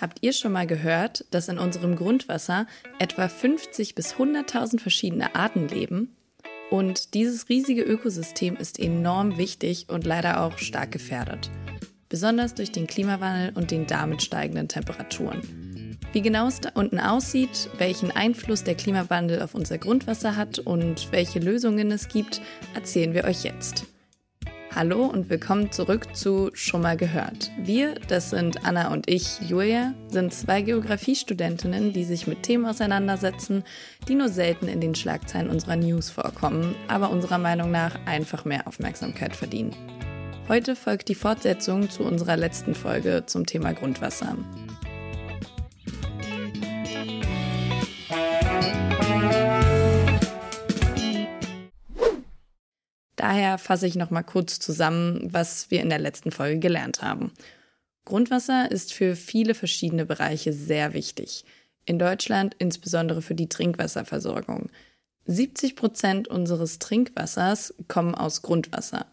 Habt ihr schon mal gehört, dass in unserem Grundwasser etwa 50 bis 100.000 verschiedene Arten leben? Und dieses riesige Ökosystem ist enorm wichtig und leider auch stark gefährdet. Besonders durch den Klimawandel und den damit steigenden Temperaturen. Wie genau es da unten aussieht, welchen Einfluss der Klimawandel auf unser Grundwasser hat und welche Lösungen es gibt, erzählen wir euch jetzt. Hallo und willkommen zurück zu Schon mal gehört. Wir, das sind Anna und ich, Julia, sind zwei Geografiestudentinnen, die sich mit Themen auseinandersetzen, die nur selten in den Schlagzeilen unserer News vorkommen, aber unserer Meinung nach einfach mehr Aufmerksamkeit verdienen. Heute folgt die Fortsetzung zu unserer letzten Folge zum Thema Grundwasser. Daher fasse ich noch mal kurz zusammen, was wir in der letzten Folge gelernt haben. Grundwasser ist für viele verschiedene Bereiche sehr wichtig. In Deutschland insbesondere für die Trinkwasserversorgung. 70 Prozent unseres Trinkwassers kommen aus Grundwasser.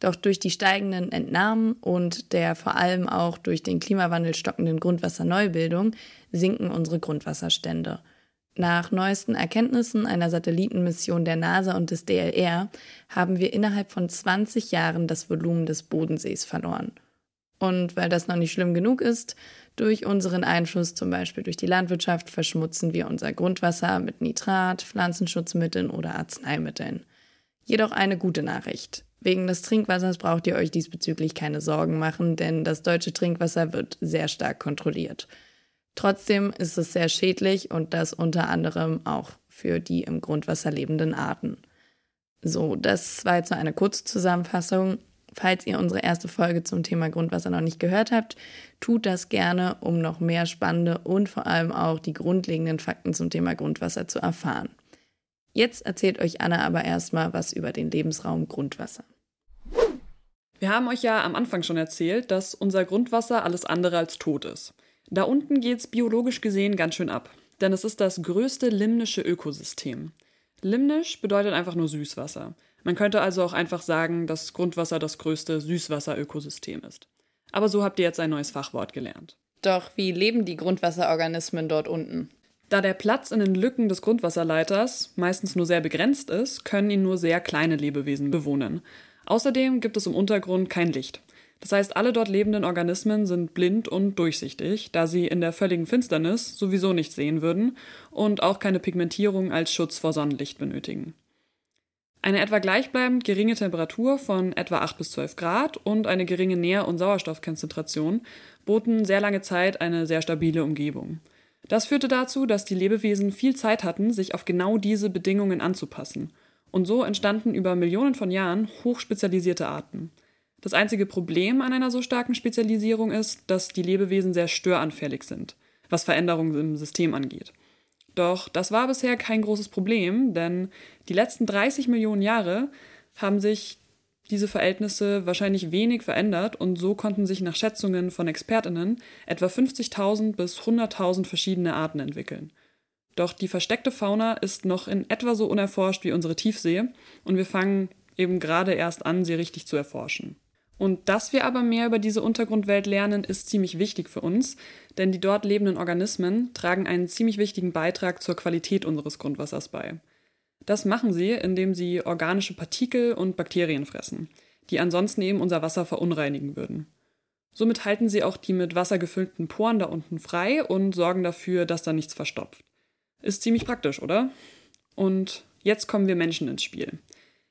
Doch durch die steigenden Entnahmen und der vor allem auch durch den Klimawandel stockenden Grundwasserneubildung sinken unsere Grundwasserstände. Nach neuesten Erkenntnissen einer Satellitenmission der NASA und des DLR haben wir innerhalb von 20 Jahren das Volumen des Bodensees verloren. Und weil das noch nicht schlimm genug ist, durch unseren Einfluss zum Beispiel durch die Landwirtschaft verschmutzen wir unser Grundwasser mit Nitrat, Pflanzenschutzmitteln oder Arzneimitteln. Jedoch eine gute Nachricht. Wegen des Trinkwassers braucht ihr euch diesbezüglich keine Sorgen machen, denn das deutsche Trinkwasser wird sehr stark kontrolliert. Trotzdem ist es sehr schädlich und das unter anderem auch für die im Grundwasser lebenden Arten. So, das war jetzt nur eine kurze Zusammenfassung. Falls ihr unsere erste Folge zum Thema Grundwasser noch nicht gehört habt, tut das gerne, um noch mehr spannende und vor allem auch die grundlegenden Fakten zum Thema Grundwasser zu erfahren. Jetzt erzählt euch Anna aber erstmal was über den Lebensraum Grundwasser. Wir haben euch ja am Anfang schon erzählt, dass unser Grundwasser alles andere als tot ist. Da unten geht's biologisch gesehen ganz schön ab, denn es ist das größte limnische Ökosystem. Limnisch bedeutet einfach nur Süßwasser. Man könnte also auch einfach sagen, dass Grundwasser das größte Süßwasserökosystem ist. Aber so habt ihr jetzt ein neues Fachwort gelernt. Doch wie leben die Grundwasserorganismen dort unten? Da der Platz in den Lücken des Grundwasserleiters meistens nur sehr begrenzt ist, können ihn nur sehr kleine Lebewesen bewohnen. Außerdem gibt es im Untergrund kein Licht. Das heißt, alle dort lebenden Organismen sind blind und durchsichtig, da sie in der völligen Finsternis sowieso nichts sehen würden und auch keine Pigmentierung als Schutz vor Sonnenlicht benötigen. Eine etwa gleichbleibend geringe Temperatur von etwa 8 bis 12 Grad und eine geringe Nähr- und Sauerstoffkonzentration boten sehr lange Zeit eine sehr stabile Umgebung. Das führte dazu, dass die Lebewesen viel Zeit hatten, sich auf genau diese Bedingungen anzupassen. Und so entstanden über Millionen von Jahren hochspezialisierte Arten. Das einzige Problem an einer so starken Spezialisierung ist, dass die Lebewesen sehr störanfällig sind, was Veränderungen im System angeht. Doch das war bisher kein großes Problem, denn die letzten 30 Millionen Jahre haben sich diese Verhältnisse wahrscheinlich wenig verändert und so konnten sich nach Schätzungen von Expertinnen etwa 50.000 bis 100.000 verschiedene Arten entwickeln. Doch die versteckte Fauna ist noch in etwa so unerforscht wie unsere Tiefsee und wir fangen eben gerade erst an, sie richtig zu erforschen. Und dass wir aber mehr über diese Untergrundwelt lernen, ist ziemlich wichtig für uns, denn die dort lebenden Organismen tragen einen ziemlich wichtigen Beitrag zur Qualität unseres Grundwassers bei. Das machen sie, indem sie organische Partikel und Bakterien fressen, die ansonsten eben unser Wasser verunreinigen würden. Somit halten sie auch die mit Wasser gefüllten Poren da unten frei und sorgen dafür, dass da nichts verstopft. Ist ziemlich praktisch, oder? Und jetzt kommen wir Menschen ins Spiel.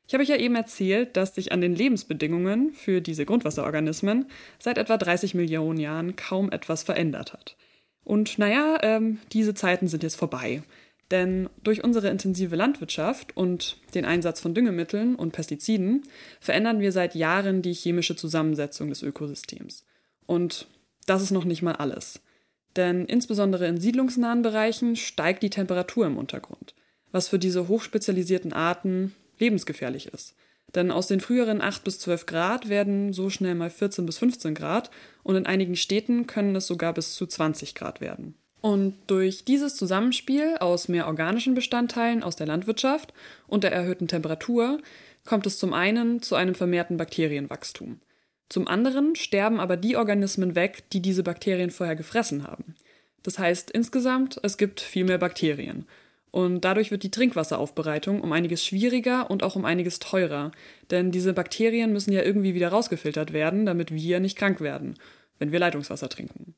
Ich habe euch ja eben erzählt, dass sich an den Lebensbedingungen für diese Grundwasserorganismen seit etwa 30 Millionen Jahren kaum etwas verändert hat. Und naja, ähm, diese Zeiten sind jetzt vorbei. Denn durch unsere intensive Landwirtschaft und den Einsatz von Düngemitteln und Pestiziden verändern wir seit Jahren die chemische Zusammensetzung des Ökosystems. Und das ist noch nicht mal alles. Denn insbesondere in siedlungsnahen Bereichen steigt die Temperatur im Untergrund, was für diese hochspezialisierten Arten lebensgefährlich ist. Denn aus den früheren 8 bis 12 Grad werden so schnell mal 14 bis 15 Grad und in einigen Städten können es sogar bis zu 20 Grad werden. Und durch dieses Zusammenspiel aus mehr organischen Bestandteilen aus der Landwirtschaft und der erhöhten Temperatur kommt es zum einen zu einem vermehrten Bakterienwachstum. Zum anderen sterben aber die Organismen weg, die diese Bakterien vorher gefressen haben. Das heißt insgesamt, es gibt viel mehr Bakterien. Und dadurch wird die Trinkwasseraufbereitung um einiges schwieriger und auch um einiges teurer. Denn diese Bakterien müssen ja irgendwie wieder rausgefiltert werden, damit wir nicht krank werden, wenn wir Leitungswasser trinken.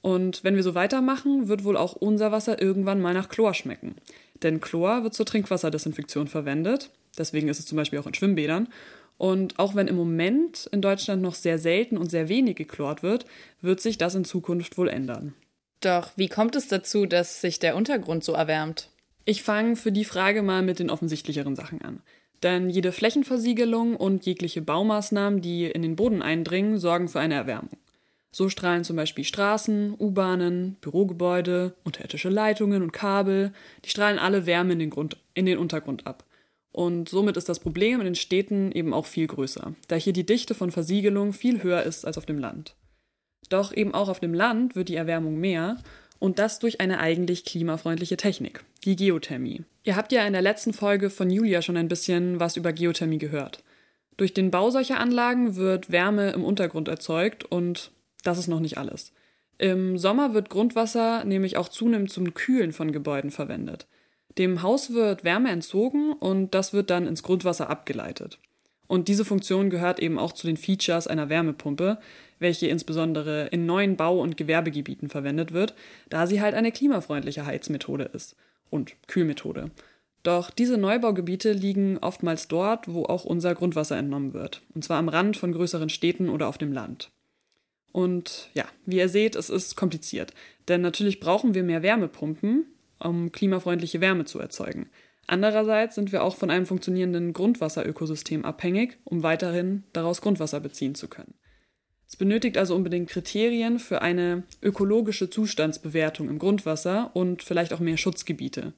Und wenn wir so weitermachen, wird wohl auch unser Wasser irgendwann mal nach Chlor schmecken. Denn Chlor wird zur Trinkwasserdesinfektion verwendet. Deswegen ist es zum Beispiel auch in Schwimmbädern. Und auch wenn im Moment in Deutschland noch sehr selten und sehr wenig geklort wird, wird sich das in Zukunft wohl ändern. Doch wie kommt es dazu, dass sich der Untergrund so erwärmt? Ich fange für die Frage mal mit den offensichtlicheren Sachen an. Denn jede Flächenversiegelung und jegliche Baumaßnahmen, die in den Boden eindringen, sorgen für eine Erwärmung. So strahlen zum Beispiel Straßen, U-Bahnen, Bürogebäude, unterirdische Leitungen und Kabel, die strahlen alle Wärme in den, Grund, in den Untergrund ab. Und somit ist das Problem in den Städten eben auch viel größer, da hier die Dichte von Versiegelung viel höher ist als auf dem Land. Doch eben auch auf dem Land wird die Erwärmung mehr und das durch eine eigentlich klimafreundliche Technik, die Geothermie. Ihr habt ja in der letzten Folge von Julia schon ein bisschen was über Geothermie gehört. Durch den Bau solcher Anlagen wird Wärme im Untergrund erzeugt und das ist noch nicht alles. Im Sommer wird Grundwasser nämlich auch zunehmend zum Kühlen von Gebäuden verwendet. Dem Haus wird Wärme entzogen und das wird dann ins Grundwasser abgeleitet. Und diese Funktion gehört eben auch zu den Features einer Wärmepumpe, welche insbesondere in neuen Bau- und Gewerbegebieten verwendet wird, da sie halt eine klimafreundliche Heizmethode ist und Kühlmethode. Doch diese Neubaugebiete liegen oftmals dort, wo auch unser Grundwasser entnommen wird, und zwar am Rand von größeren Städten oder auf dem Land. Und ja, wie ihr seht, es ist kompliziert. Denn natürlich brauchen wir mehr Wärmepumpen, um klimafreundliche Wärme zu erzeugen. Andererseits sind wir auch von einem funktionierenden Grundwasserökosystem abhängig, um weiterhin daraus Grundwasser beziehen zu können. Es benötigt also unbedingt Kriterien für eine ökologische Zustandsbewertung im Grundwasser und vielleicht auch mehr Schutzgebiete.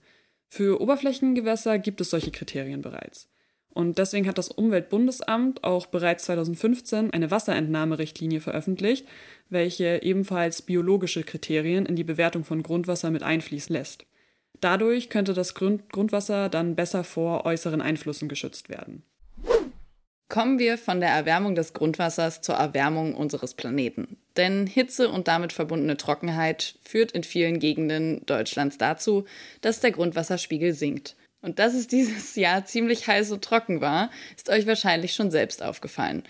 Für Oberflächengewässer gibt es solche Kriterien bereits. Und deswegen hat das Umweltbundesamt auch bereits 2015 eine Wasserentnahmerichtlinie veröffentlicht, welche ebenfalls biologische Kriterien in die Bewertung von Grundwasser mit einfließen lässt. Dadurch könnte das Grund Grundwasser dann besser vor äußeren Einflüssen geschützt werden. Kommen wir von der Erwärmung des Grundwassers zur Erwärmung unseres Planeten. Denn Hitze und damit verbundene Trockenheit führt in vielen Gegenden Deutschlands dazu, dass der Grundwasserspiegel sinkt. Und dass es dieses Jahr ziemlich heiß und trocken war, ist euch wahrscheinlich schon selbst aufgefallen.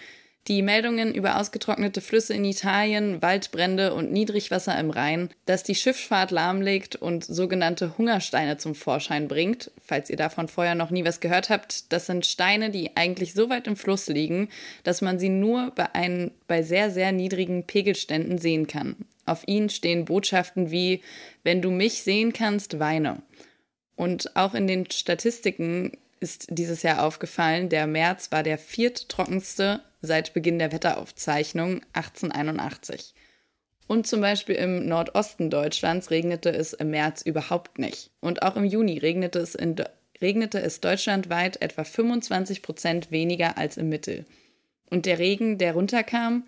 Die Meldungen über ausgetrocknete Flüsse in Italien, Waldbrände und Niedrigwasser im Rhein, das die Schifffahrt lahmlegt und sogenannte Hungersteine zum Vorschein bringt. Falls ihr davon vorher noch nie was gehört habt, das sind Steine, die eigentlich so weit im Fluss liegen, dass man sie nur bei, ein, bei sehr, sehr niedrigen Pegelständen sehen kann. Auf ihnen stehen Botschaften wie, wenn du mich sehen kannst, weine. Und auch in den Statistiken ist dieses Jahr aufgefallen, der März war der vierttrockenste seit Beginn der Wetteraufzeichnung 1881. Und zum Beispiel im Nordosten Deutschlands regnete es im März überhaupt nicht. Und auch im Juni regnete es, in, regnete es deutschlandweit etwa 25 Prozent weniger als im Mittel. Und der Regen, der runterkam,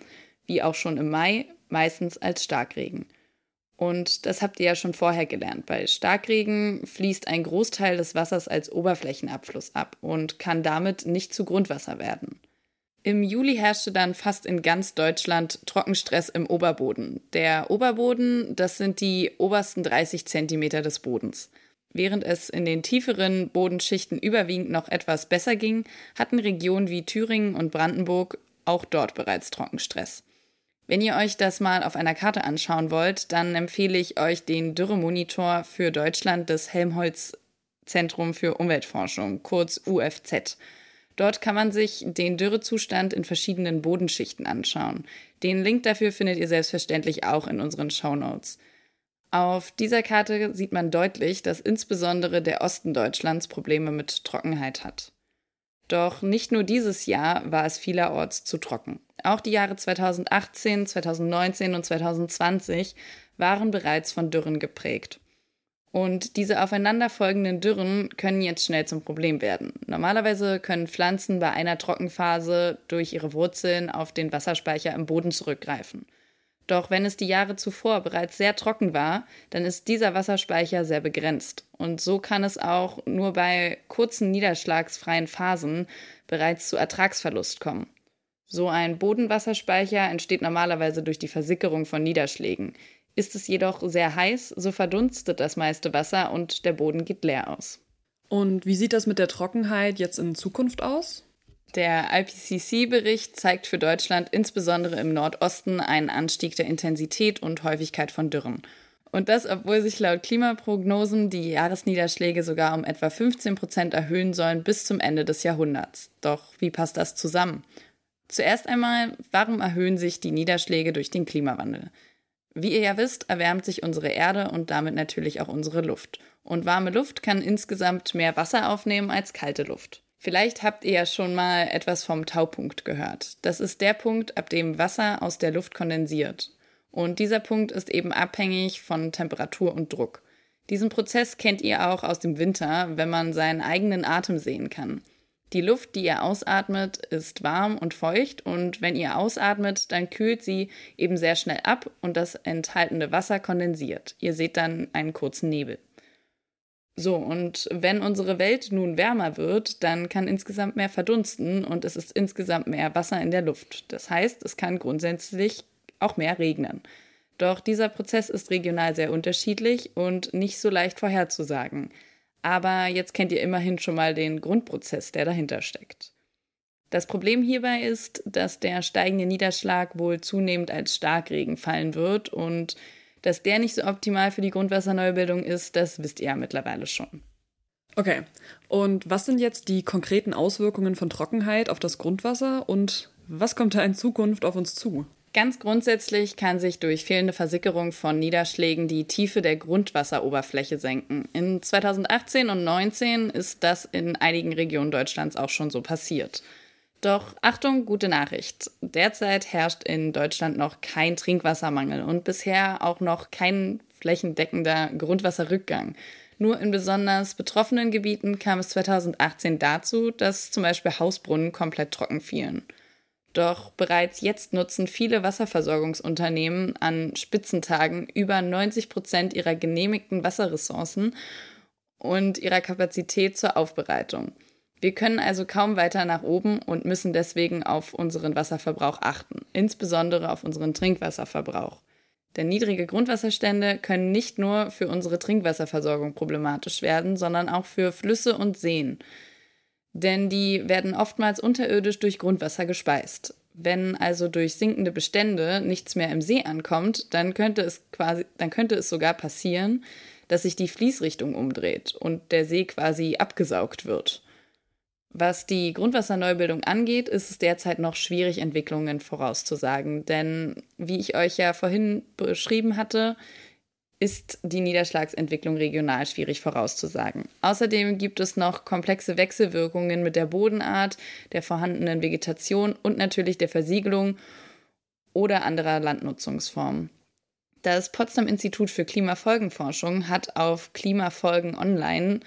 wie auch schon im Mai, meistens als Starkregen. Und das habt ihr ja schon vorher gelernt. Bei Starkregen fließt ein Großteil des Wassers als Oberflächenabfluss ab und kann damit nicht zu Grundwasser werden. Im Juli herrschte dann fast in ganz Deutschland Trockenstress im Oberboden. Der Oberboden, das sind die obersten 30 Zentimeter des Bodens. Während es in den tieferen Bodenschichten überwiegend noch etwas besser ging, hatten Regionen wie Thüringen und Brandenburg auch dort bereits Trockenstress. Wenn ihr euch das mal auf einer Karte anschauen wollt, dann empfehle ich euch den Dürremonitor für Deutschland des Helmholtz Zentrum für Umweltforschung, kurz UFZ. Dort kann man sich den Dürrezustand in verschiedenen Bodenschichten anschauen. Den Link dafür findet ihr selbstverständlich auch in unseren Show Notes. Auf dieser Karte sieht man deutlich, dass insbesondere der Osten Deutschlands Probleme mit Trockenheit hat. Doch nicht nur dieses Jahr war es vielerorts zu trocken. Auch die Jahre 2018, 2019 und 2020 waren bereits von Dürren geprägt. Und diese aufeinanderfolgenden Dürren können jetzt schnell zum Problem werden. Normalerweise können Pflanzen bei einer Trockenphase durch ihre Wurzeln auf den Wasserspeicher im Boden zurückgreifen. Doch wenn es die Jahre zuvor bereits sehr trocken war, dann ist dieser Wasserspeicher sehr begrenzt. Und so kann es auch nur bei kurzen niederschlagsfreien Phasen bereits zu Ertragsverlust kommen. So ein Bodenwasserspeicher entsteht normalerweise durch die Versickerung von Niederschlägen. Ist es jedoch sehr heiß, so verdunstet das meiste Wasser und der Boden geht leer aus. Und wie sieht das mit der Trockenheit jetzt in Zukunft aus? Der IPCC-Bericht zeigt für Deutschland insbesondere im Nordosten einen Anstieg der Intensität und Häufigkeit von Dürren. Und das, obwohl sich laut Klimaprognosen die Jahresniederschläge sogar um etwa 15 Prozent erhöhen sollen bis zum Ende des Jahrhunderts. Doch wie passt das zusammen? Zuerst einmal, warum erhöhen sich die Niederschläge durch den Klimawandel? Wie ihr ja wisst, erwärmt sich unsere Erde und damit natürlich auch unsere Luft. Und warme Luft kann insgesamt mehr Wasser aufnehmen als kalte Luft. Vielleicht habt ihr ja schon mal etwas vom Taupunkt gehört. Das ist der Punkt, ab dem Wasser aus der Luft kondensiert. Und dieser Punkt ist eben abhängig von Temperatur und Druck. Diesen Prozess kennt ihr auch aus dem Winter, wenn man seinen eigenen Atem sehen kann. Die Luft, die ihr ausatmet, ist warm und feucht und wenn ihr ausatmet, dann kühlt sie eben sehr schnell ab und das enthaltene Wasser kondensiert. Ihr seht dann einen kurzen Nebel. So, und wenn unsere Welt nun wärmer wird, dann kann insgesamt mehr verdunsten und es ist insgesamt mehr Wasser in der Luft. Das heißt, es kann grundsätzlich auch mehr regnen. Doch dieser Prozess ist regional sehr unterschiedlich und nicht so leicht vorherzusagen. Aber jetzt kennt ihr immerhin schon mal den Grundprozess, der dahinter steckt. Das Problem hierbei ist, dass der steigende Niederschlag wohl zunehmend als Starkregen fallen wird und dass der nicht so optimal für die Grundwasserneubildung ist, das wisst ihr ja mittlerweile schon. Okay, und was sind jetzt die konkreten Auswirkungen von Trockenheit auf das Grundwasser und was kommt da in Zukunft auf uns zu? Ganz grundsätzlich kann sich durch fehlende Versickerung von Niederschlägen die Tiefe der Grundwasseroberfläche senken. In 2018 und 2019 ist das in einigen Regionen Deutschlands auch schon so passiert. Doch Achtung, gute Nachricht. Derzeit herrscht in Deutschland noch kein Trinkwassermangel und bisher auch noch kein flächendeckender Grundwasserrückgang. Nur in besonders betroffenen Gebieten kam es 2018 dazu, dass zum Beispiel Hausbrunnen komplett trocken fielen. Doch bereits jetzt nutzen viele Wasserversorgungsunternehmen an Spitzentagen über 90 Prozent ihrer genehmigten Wasserressourcen und ihrer Kapazität zur Aufbereitung. Wir können also kaum weiter nach oben und müssen deswegen auf unseren Wasserverbrauch achten, insbesondere auf unseren Trinkwasserverbrauch. Denn niedrige Grundwasserstände können nicht nur für unsere Trinkwasserversorgung problematisch werden, sondern auch für Flüsse und Seen. Denn die werden oftmals unterirdisch durch Grundwasser gespeist. Wenn also durch sinkende Bestände nichts mehr im See ankommt, dann könnte es quasi, dann könnte es sogar passieren, dass sich die Fließrichtung umdreht und der See quasi abgesaugt wird. Was die Grundwasserneubildung angeht, ist es derzeit noch schwierig, Entwicklungen vorauszusagen. Denn wie ich euch ja vorhin beschrieben hatte, ist die Niederschlagsentwicklung regional schwierig vorauszusagen. Außerdem gibt es noch komplexe Wechselwirkungen mit der Bodenart, der vorhandenen Vegetation und natürlich der Versiegelung oder anderer Landnutzungsformen. Das Potsdam Institut für Klimafolgenforschung hat auf Klimafolgen Online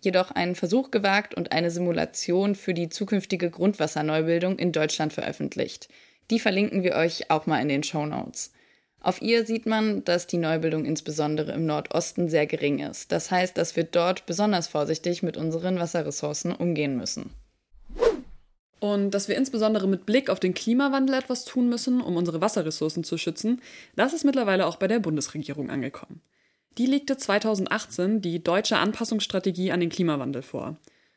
jedoch einen Versuch gewagt und eine Simulation für die zukünftige Grundwasserneubildung in Deutschland veröffentlicht. Die verlinken wir euch auch mal in den Show Notes. Auf ihr sieht man, dass die Neubildung insbesondere im Nordosten sehr gering ist. Das heißt, dass wir dort besonders vorsichtig mit unseren Wasserressourcen umgehen müssen. Und dass wir insbesondere mit Blick auf den Klimawandel etwas tun müssen, um unsere Wasserressourcen zu schützen, das ist mittlerweile auch bei der Bundesregierung angekommen. Die legte 2018 die deutsche Anpassungsstrategie an den Klimawandel vor.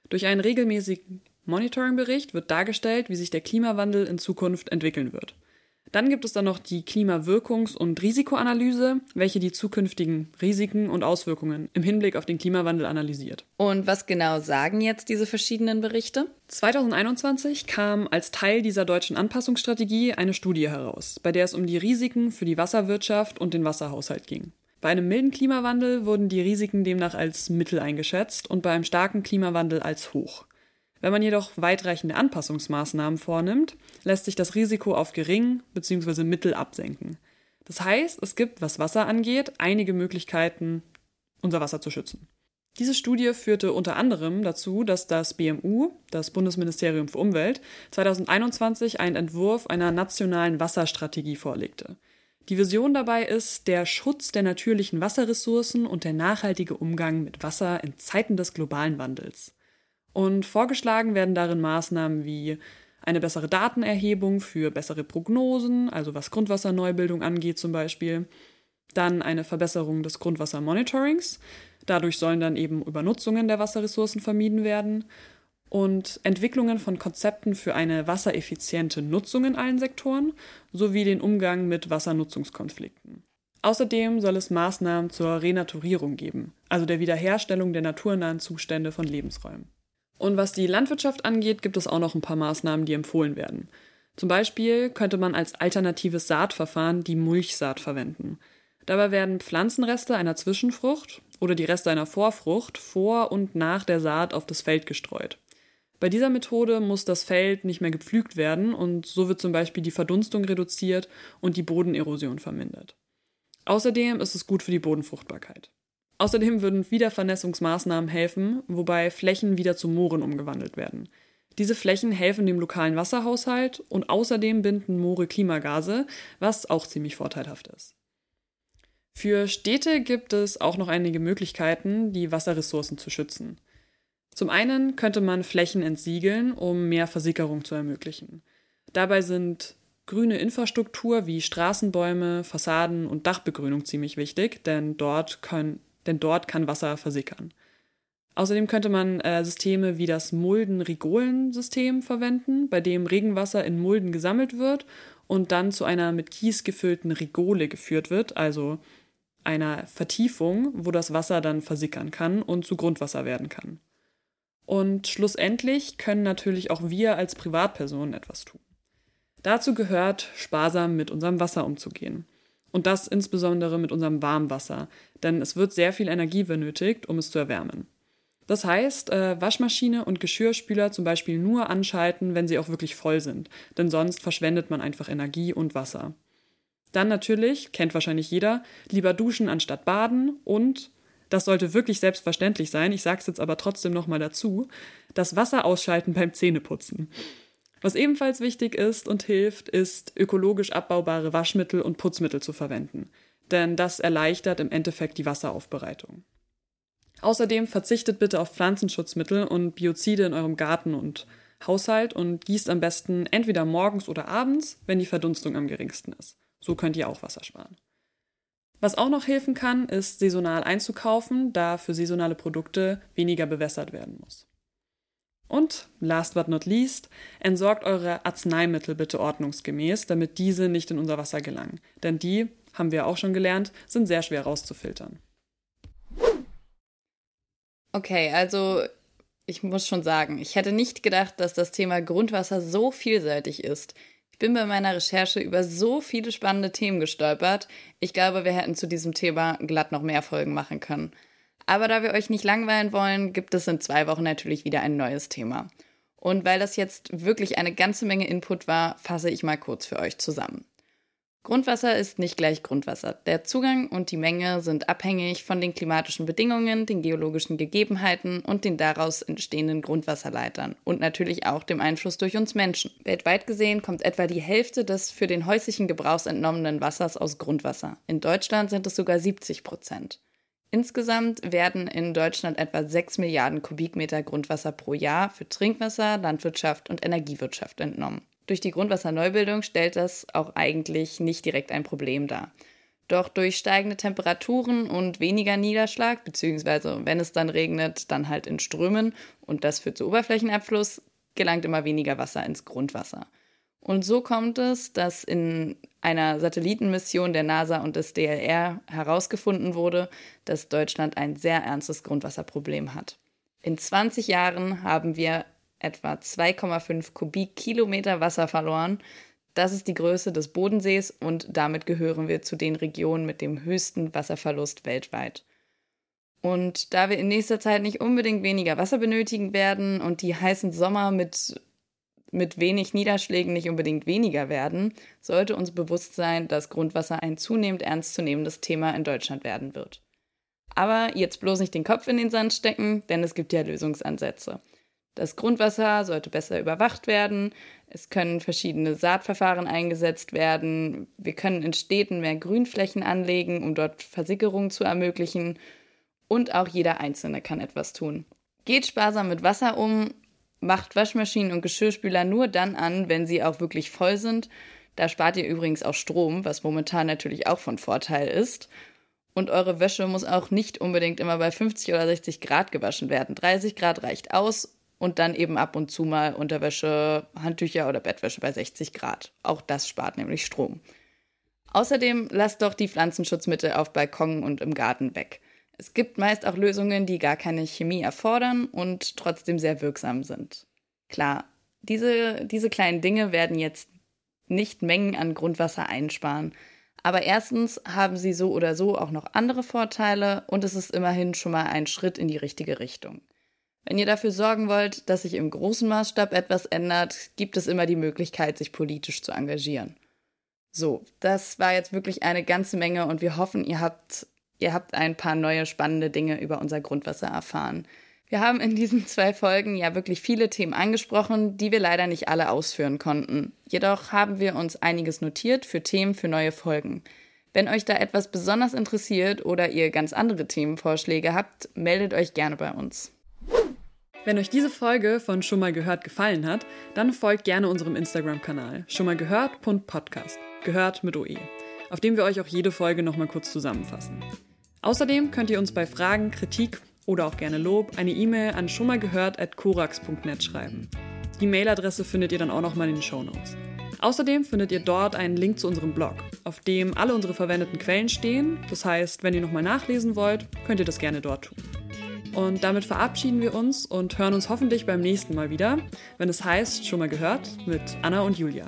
Durch einen regelmäßigen Monitoringbericht wird dargestellt, wie sich der Klimawandel in Zukunft entwickeln wird. Dann gibt es dann noch die Klimawirkungs- und Risikoanalyse, welche die zukünftigen Risiken und Auswirkungen im Hinblick auf den Klimawandel analysiert. Und was genau sagen jetzt diese verschiedenen Berichte? 2021 kam als Teil dieser deutschen Anpassungsstrategie eine Studie heraus, bei der es um die Risiken für die Wasserwirtschaft und den Wasserhaushalt ging. Bei einem milden Klimawandel wurden die Risiken demnach als mittel eingeschätzt und bei einem starken Klimawandel als hoch. Wenn man jedoch weitreichende Anpassungsmaßnahmen vornimmt, lässt sich das Risiko auf gering bzw. mittel absenken. Das heißt, es gibt, was Wasser angeht, einige Möglichkeiten, unser Wasser zu schützen. Diese Studie führte unter anderem dazu, dass das BMU, das Bundesministerium für Umwelt, 2021 einen Entwurf einer nationalen Wasserstrategie vorlegte. Die Vision dabei ist der Schutz der natürlichen Wasserressourcen und der nachhaltige Umgang mit Wasser in Zeiten des globalen Wandels. Und vorgeschlagen werden darin Maßnahmen wie eine bessere Datenerhebung für bessere Prognosen, also was Grundwasserneubildung angeht zum Beispiel, dann eine Verbesserung des Grundwassermonitorings, dadurch sollen dann eben Übernutzungen der Wasserressourcen vermieden werden und Entwicklungen von Konzepten für eine wassereffiziente Nutzung in allen Sektoren sowie den Umgang mit Wassernutzungskonflikten. Außerdem soll es Maßnahmen zur Renaturierung geben, also der Wiederherstellung der naturnahen Zustände von Lebensräumen. Und was die Landwirtschaft angeht, gibt es auch noch ein paar Maßnahmen, die empfohlen werden. Zum Beispiel könnte man als alternatives Saatverfahren die Mulchsaat verwenden. Dabei werden Pflanzenreste einer Zwischenfrucht oder die Reste einer Vorfrucht vor und nach der Saat auf das Feld gestreut. Bei dieser Methode muss das Feld nicht mehr gepflügt werden und so wird zum Beispiel die Verdunstung reduziert und die Bodenerosion vermindert. Außerdem ist es gut für die Bodenfruchtbarkeit. Außerdem würden Wiedervernässungsmaßnahmen helfen, wobei Flächen wieder zu Mooren umgewandelt werden. Diese Flächen helfen dem lokalen Wasserhaushalt und außerdem binden Moore Klimagase, was auch ziemlich vorteilhaft ist. Für Städte gibt es auch noch einige Möglichkeiten, die Wasserressourcen zu schützen. Zum einen könnte man Flächen entsiegeln, um mehr Versickerung zu ermöglichen. Dabei sind grüne Infrastruktur wie Straßenbäume, Fassaden und Dachbegrünung ziemlich wichtig, denn dort, können, denn dort kann Wasser versickern. Außerdem könnte man äh, Systeme wie das Mulden-Rigolen-System verwenden, bei dem Regenwasser in Mulden gesammelt wird und dann zu einer mit Kies gefüllten Rigole geführt wird, also einer Vertiefung, wo das Wasser dann versickern kann und zu Grundwasser werden kann. Und schlussendlich können natürlich auch wir als Privatpersonen etwas tun. Dazu gehört, sparsam mit unserem Wasser umzugehen. Und das insbesondere mit unserem Warmwasser, denn es wird sehr viel Energie benötigt, um es zu erwärmen. Das heißt, äh, Waschmaschine und Geschirrspüler zum Beispiel nur anschalten, wenn sie auch wirklich voll sind, denn sonst verschwendet man einfach Energie und Wasser. Dann natürlich, kennt wahrscheinlich jeder, lieber duschen anstatt baden und das sollte wirklich selbstverständlich sein, ich sage es jetzt aber trotzdem nochmal dazu, das Wasser ausschalten beim Zähneputzen. Was ebenfalls wichtig ist und hilft, ist ökologisch abbaubare Waschmittel und Putzmittel zu verwenden, denn das erleichtert im Endeffekt die Wasseraufbereitung. Außerdem verzichtet bitte auf Pflanzenschutzmittel und Biozide in eurem Garten und Haushalt und gießt am besten entweder morgens oder abends, wenn die Verdunstung am geringsten ist. So könnt ihr auch Wasser sparen. Was auch noch helfen kann, ist saisonal einzukaufen, da für saisonale Produkte weniger bewässert werden muss. Und last but not least, entsorgt eure Arzneimittel bitte ordnungsgemäß, damit diese nicht in unser Wasser gelangen. Denn die, haben wir auch schon gelernt, sind sehr schwer rauszufiltern. Okay, also ich muss schon sagen, ich hätte nicht gedacht, dass das Thema Grundwasser so vielseitig ist bin bei meiner Recherche über so viele spannende Themen gestolpert. Ich glaube, wir hätten zu diesem Thema glatt noch mehr Folgen machen können. Aber da wir euch nicht langweilen wollen, gibt es in zwei Wochen natürlich wieder ein neues Thema. Und weil das jetzt wirklich eine ganze Menge Input war, fasse ich mal kurz für euch zusammen. Grundwasser ist nicht gleich Grundwasser. Der Zugang und die Menge sind abhängig von den klimatischen Bedingungen, den geologischen Gegebenheiten und den daraus entstehenden Grundwasserleitern und natürlich auch dem Einfluss durch uns Menschen. Weltweit gesehen kommt etwa die Hälfte des für den häuslichen Gebrauchs entnommenen Wassers aus Grundwasser. In Deutschland sind es sogar 70 Prozent. Insgesamt werden in Deutschland etwa 6 Milliarden Kubikmeter Grundwasser pro Jahr für Trinkwasser, Landwirtschaft und Energiewirtschaft entnommen. Durch die Grundwasserneubildung stellt das auch eigentlich nicht direkt ein Problem dar. Doch durch steigende Temperaturen und weniger Niederschlag, beziehungsweise wenn es dann regnet, dann halt in Strömen und das führt zu Oberflächenabfluss, gelangt immer weniger Wasser ins Grundwasser. Und so kommt es, dass in einer Satellitenmission der NASA und des DLR herausgefunden wurde, dass Deutschland ein sehr ernstes Grundwasserproblem hat. In 20 Jahren haben wir etwa 2,5 Kubikkilometer Wasser verloren. Das ist die Größe des Bodensees und damit gehören wir zu den Regionen mit dem höchsten Wasserverlust weltweit. Und da wir in nächster Zeit nicht unbedingt weniger Wasser benötigen werden und die heißen Sommer mit, mit wenig Niederschlägen nicht unbedingt weniger werden, sollte uns bewusst sein, dass Grundwasser ein zunehmend ernstzunehmendes Thema in Deutschland werden wird. Aber jetzt bloß nicht den Kopf in den Sand stecken, denn es gibt ja Lösungsansätze. Das Grundwasser sollte besser überwacht werden. Es können verschiedene Saatverfahren eingesetzt werden. Wir können in Städten mehr Grünflächen anlegen, um dort Versickerung zu ermöglichen. Und auch jeder Einzelne kann etwas tun. Geht sparsam mit Wasser um Macht Waschmaschinen und Geschirrspüler nur dann an, wenn sie auch wirklich voll sind. Da spart ihr übrigens auch Strom, was momentan natürlich auch von Vorteil ist. Und eure Wäsche muss auch nicht unbedingt immer bei 50 oder 60 Grad gewaschen werden. 30 Grad reicht aus und dann eben ab und zu mal Unterwäsche, Handtücher oder Bettwäsche bei 60 Grad. Auch das spart nämlich Strom. Außerdem lasst doch die Pflanzenschutzmittel auf Balkon und im Garten weg. Es gibt meist auch Lösungen, die gar keine Chemie erfordern und trotzdem sehr wirksam sind. Klar, diese, diese kleinen Dinge werden jetzt nicht Mengen an Grundwasser einsparen, aber erstens haben sie so oder so auch noch andere Vorteile und es ist immerhin schon mal ein Schritt in die richtige Richtung. Wenn ihr dafür sorgen wollt, dass sich im großen Maßstab etwas ändert, gibt es immer die Möglichkeit, sich politisch zu engagieren. So, das war jetzt wirklich eine ganze Menge und wir hoffen, ihr habt Ihr habt ein paar neue spannende Dinge über unser Grundwasser erfahren. Wir haben in diesen zwei Folgen ja wirklich viele Themen angesprochen, die wir leider nicht alle ausführen konnten. Jedoch haben wir uns einiges notiert für Themen für neue Folgen. Wenn euch da etwas besonders interessiert oder ihr ganz andere Themenvorschläge habt, meldet euch gerne bei uns. Wenn euch diese Folge von Schon mal gehört gefallen hat, dann folgt gerne unserem Instagram-Kanal schon mal gehört.podcast. Gehört mit OE, auf dem wir euch auch jede Folge nochmal kurz zusammenfassen. Außerdem könnt ihr uns bei Fragen, Kritik oder auch gerne Lob eine E-Mail an schon mal gehört at korax.net schreiben. Die Mailadresse findet ihr dann auch nochmal in den Show Notes. Außerdem findet ihr dort einen Link zu unserem Blog, auf dem alle unsere verwendeten Quellen stehen. Das heißt, wenn ihr nochmal nachlesen wollt, könnt ihr das gerne dort tun. Und damit verabschieden wir uns und hören uns hoffentlich beim nächsten Mal wieder, wenn es heißt, schon mal gehört, mit Anna und Julia.